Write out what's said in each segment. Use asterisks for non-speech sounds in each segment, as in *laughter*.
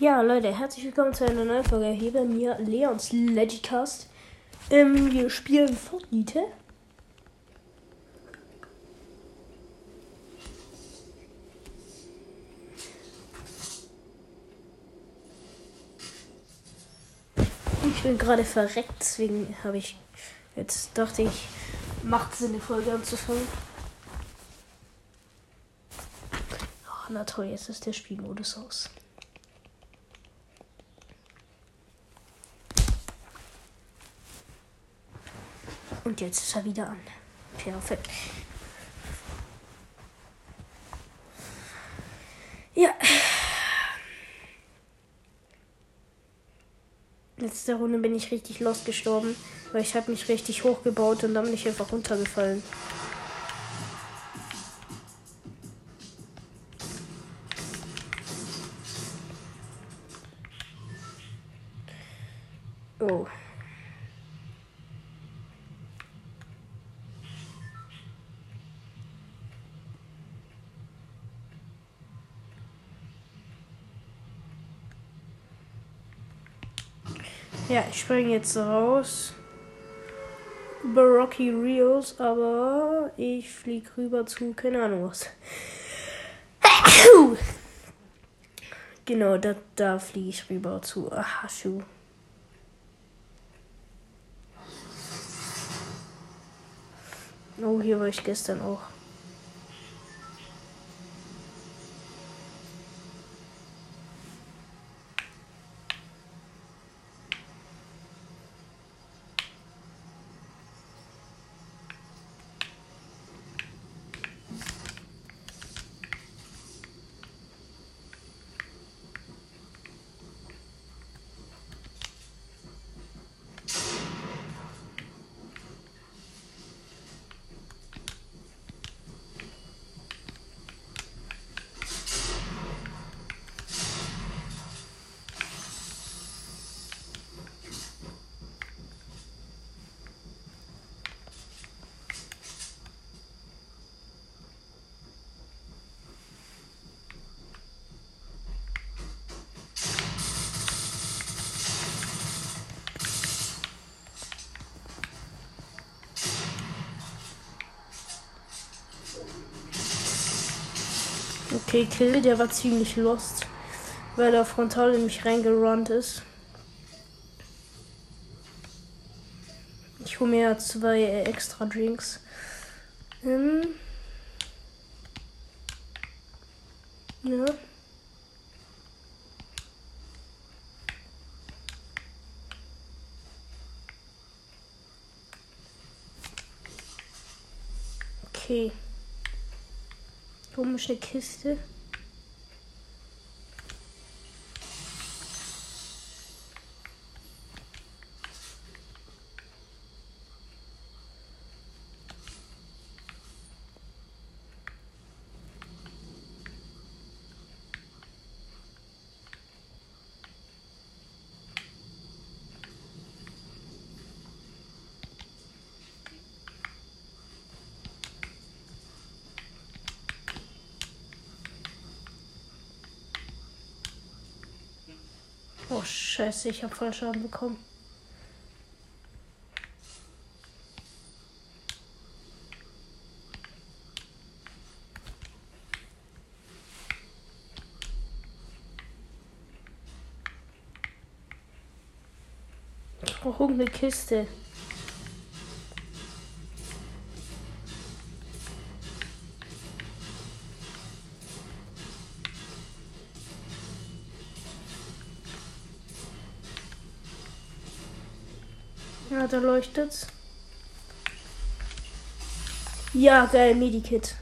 Ja, Leute, herzlich willkommen zu einer neuen Folge hier bei mir, Leons Legicast. Ähm, wir spielen Fortnite. Ich bin gerade verreckt, deswegen habe ich jetzt dachte ich, macht Sinn, eine Folge anzufangen. Oh, na toll, jetzt ist der Spielmodus aus. Und jetzt ist er wieder an. Perfekt. Ja. Letzte Runde bin ich richtig lost gestorben, weil ich habe mich richtig hochgebaut und dann bin ich einfach runtergefallen. Ja, ich springe jetzt raus. Über Rocky Reels, aber ich fliege rüber zu, keine Ahnung was. *coughs* Genau, da, da fliege ich rüber zu Ahashu. Oh, hier war ich gestern auch. Kill, der war ziemlich lost, weil er frontal in mich reingerannt ist. Ich hole mir zwei extra Drinks. Ähm. Ja. Okay. Komische Kiste. Oh scheiße, ich habe voll Schaden bekommen. Ich brauche eine Kiste. Leuchtet's. Ja, geil, Medikit.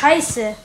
Scheiße.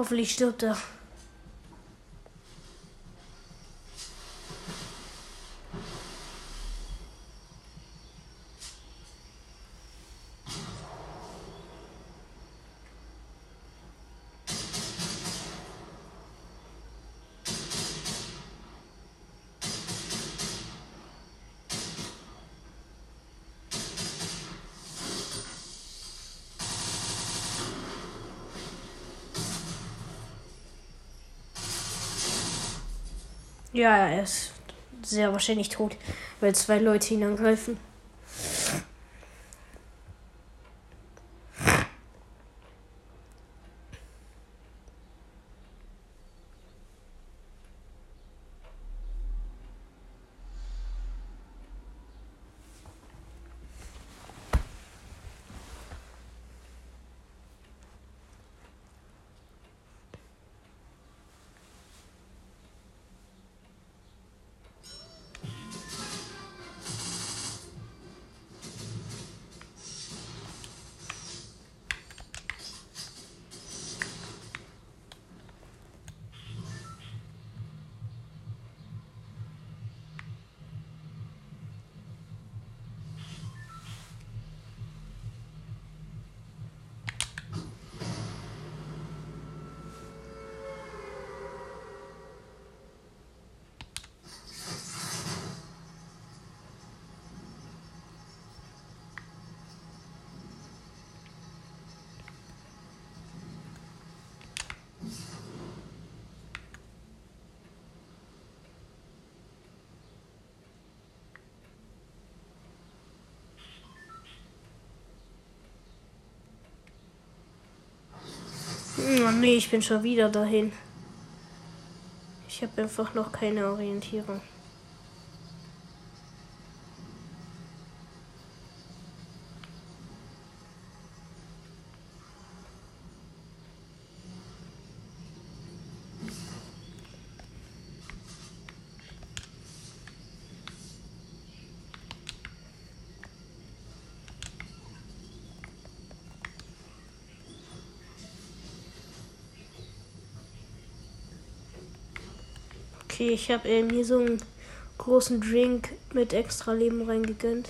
Hoffentlich stirbt er. Ja, er ist sehr wahrscheinlich tot, weil zwei Leute ihn angreifen. Oh nee, ich bin schon wieder dahin. Ich habe einfach noch keine Orientierung. Okay, ich habe ähm, hier so einen großen Drink mit extra Leben reingegönnt.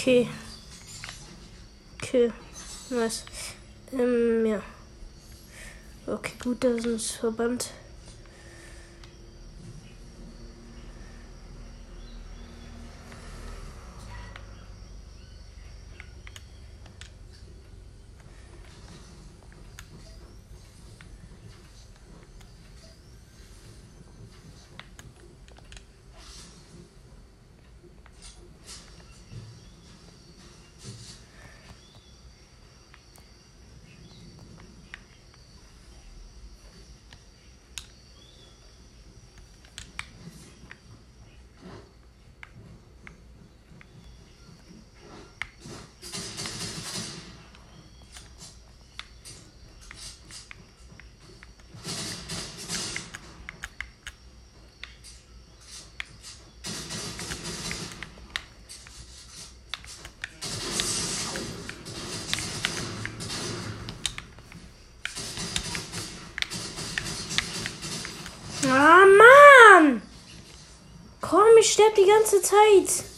Okay. Okay. Nice. Ähm, ja. Okay, gut, das ist ein Verband. ich sterbe die ganze Zeit.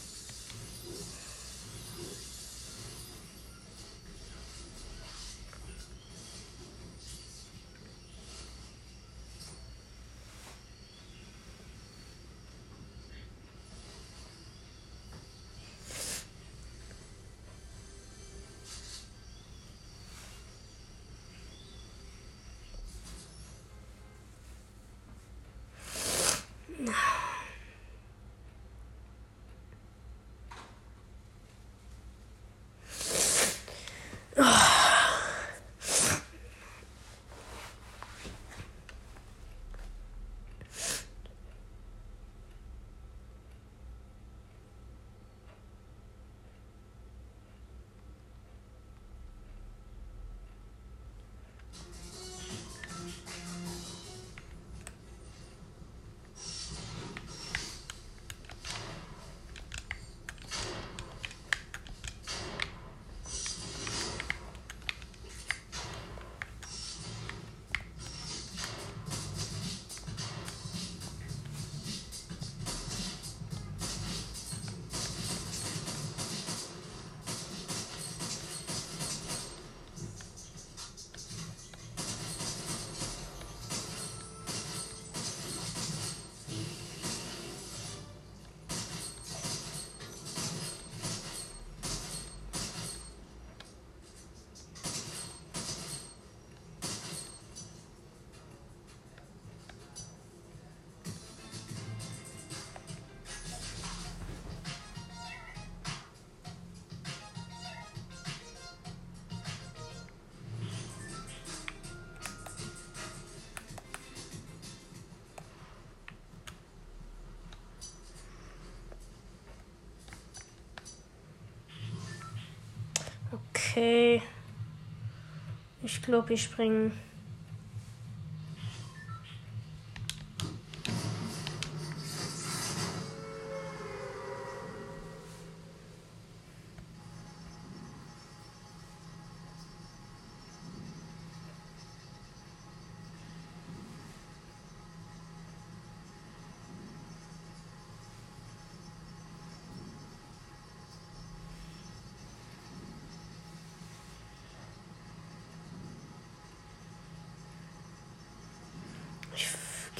Okay. Ich glaube, ich springe.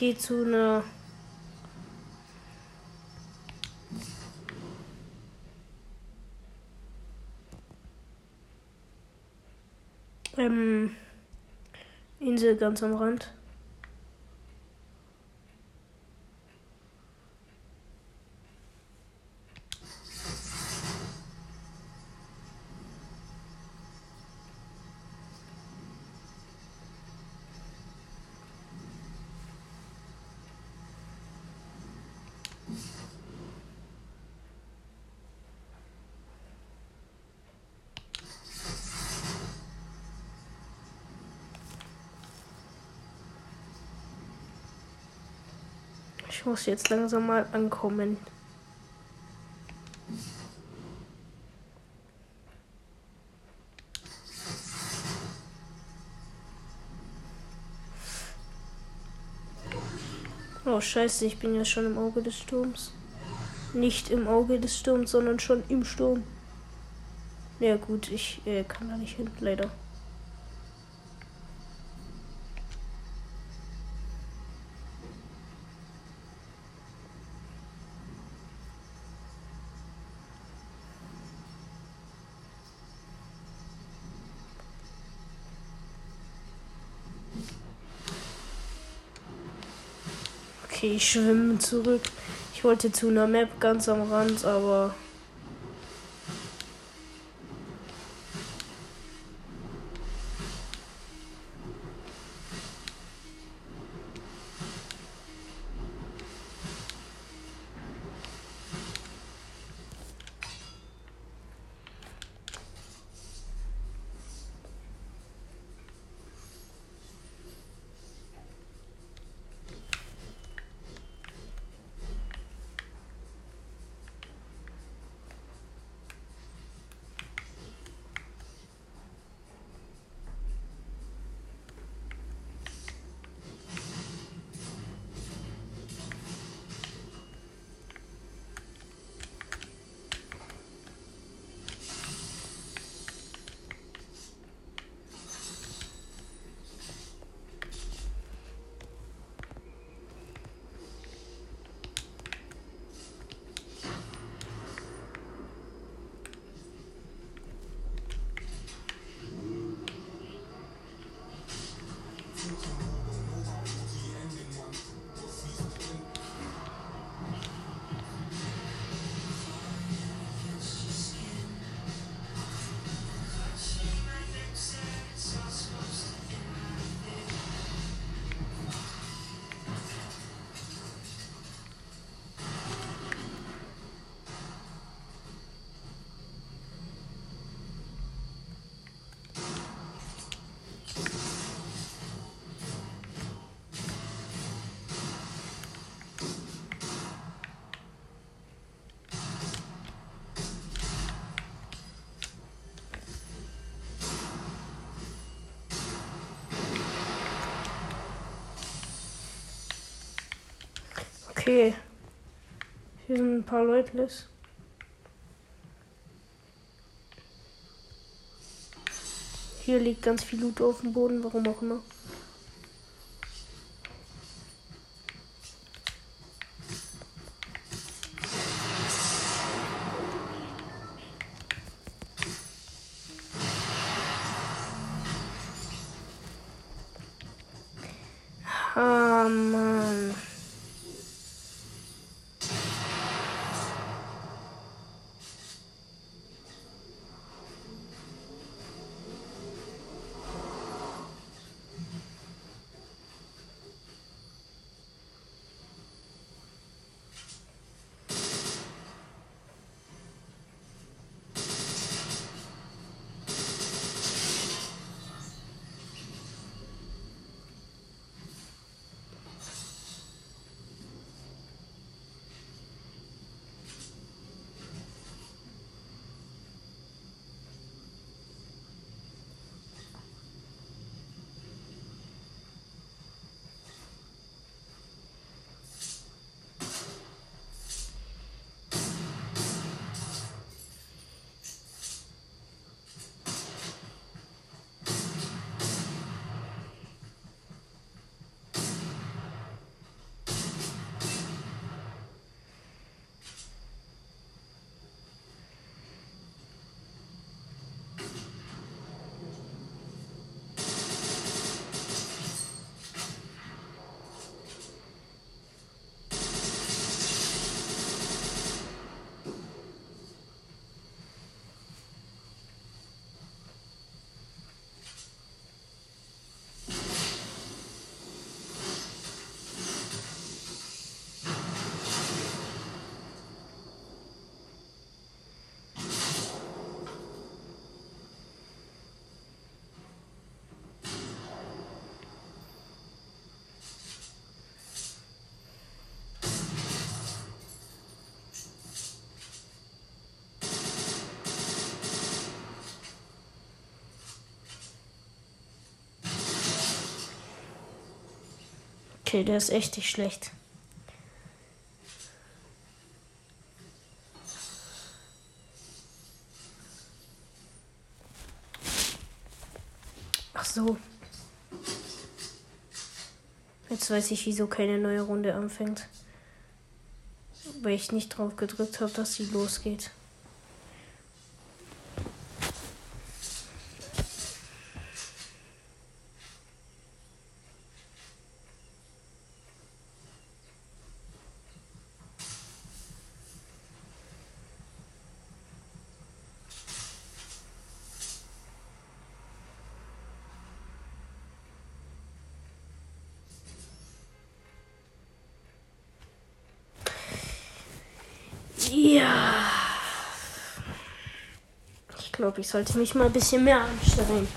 Gehe zu einer ähm, Insel ganz am Rand. Ich muss jetzt langsam mal ankommen. Oh scheiße, ich bin ja schon im Auge des Sturms. Nicht im Auge des Sturms, sondern schon im Sturm. Ja gut, ich äh, kann da nicht hin, leider. Okay, ich schwimme zurück. Ich wollte zu einer Map ganz am Rand, aber Okay. Hier sind ein paar Leute. Hier liegt ganz viel Loot auf dem Boden, warum auch immer. Okay, der ist echt nicht schlecht. Ach so. Jetzt weiß ich, wieso keine neue Runde anfängt. Weil ich nicht drauf gedrückt habe, dass sie losgeht. Ja. Ich glaube, ich sollte mich mal ein bisschen mehr anstrengen.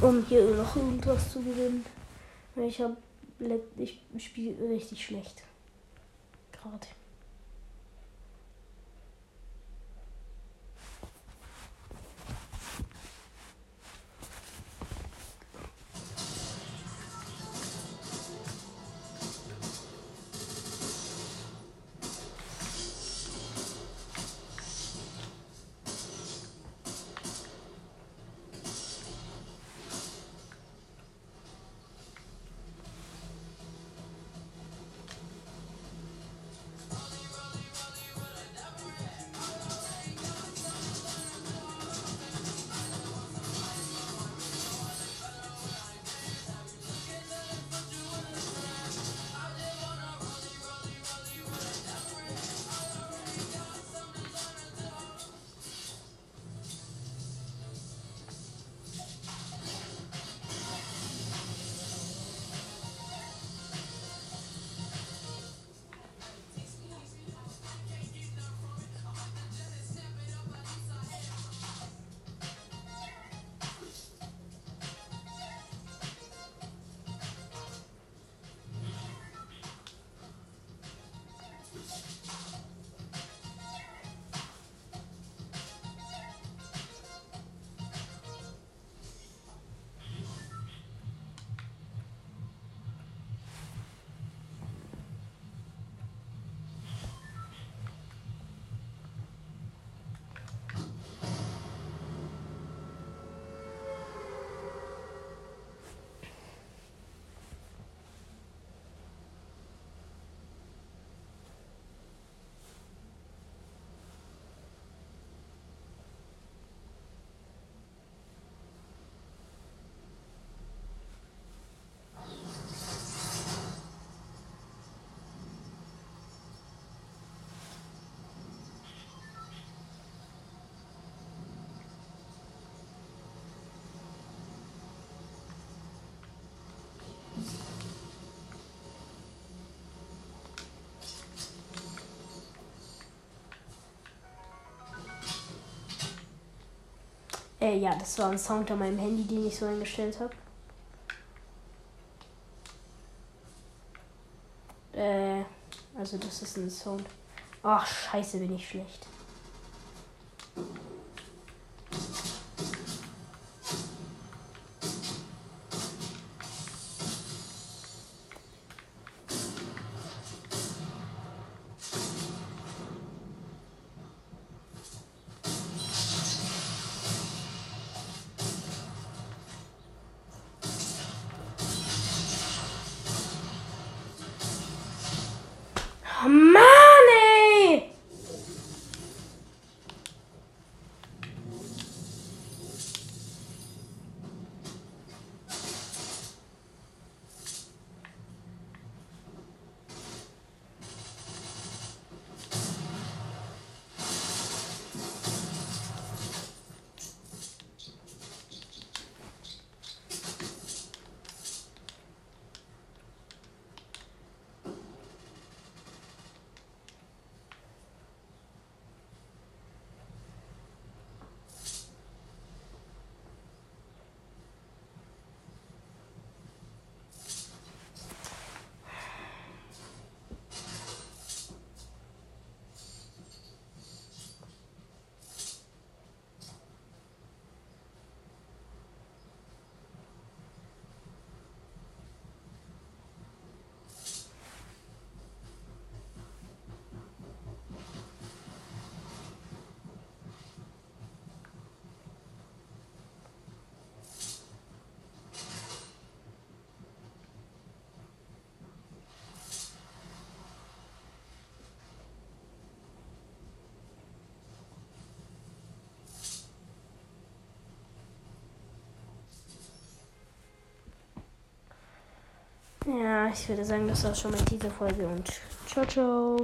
Um hier noch irgendwas zu gewinnen. Ich ich spiele richtig schlecht. Gerade. Äh, ja, das war ein Sound an meinem Handy, den ich so eingestellt habe. Äh, also das ist ein Sound. Ach, scheiße, bin ich schlecht. Mom! Ja, ich würde sagen, das war schon mal diese Folge und ciao, ciao.